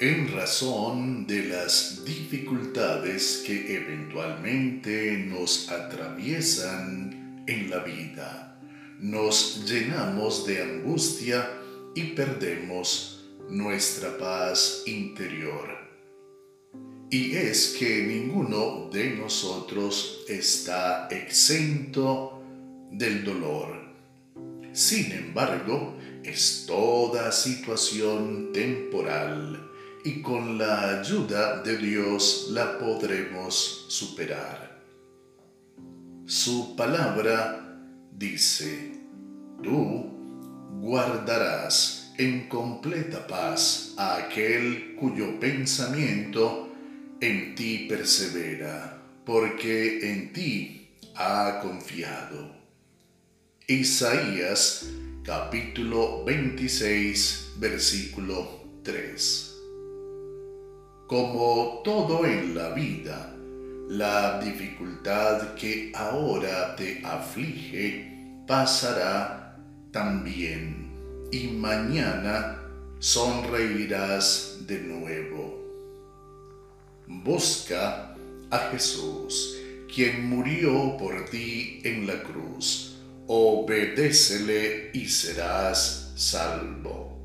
en razón de las dificultades que eventualmente nos atraviesan en la vida, nos llenamos de angustia y perdemos nuestra paz interior. Y es que ninguno de nosotros está exento del dolor. Sin embargo, es toda situación temporal y con la ayuda de Dios la podremos superar. Su palabra dice, tú guardarás en completa paz a aquel cuyo pensamiento en ti persevera, porque en ti ha confiado. Isaías capítulo 26 versículo 3 como todo en la vida, la dificultad que ahora te aflige pasará también y mañana sonreirás de nuevo. Busca a Jesús, quien murió por ti en la cruz. Obedécele y serás salvo.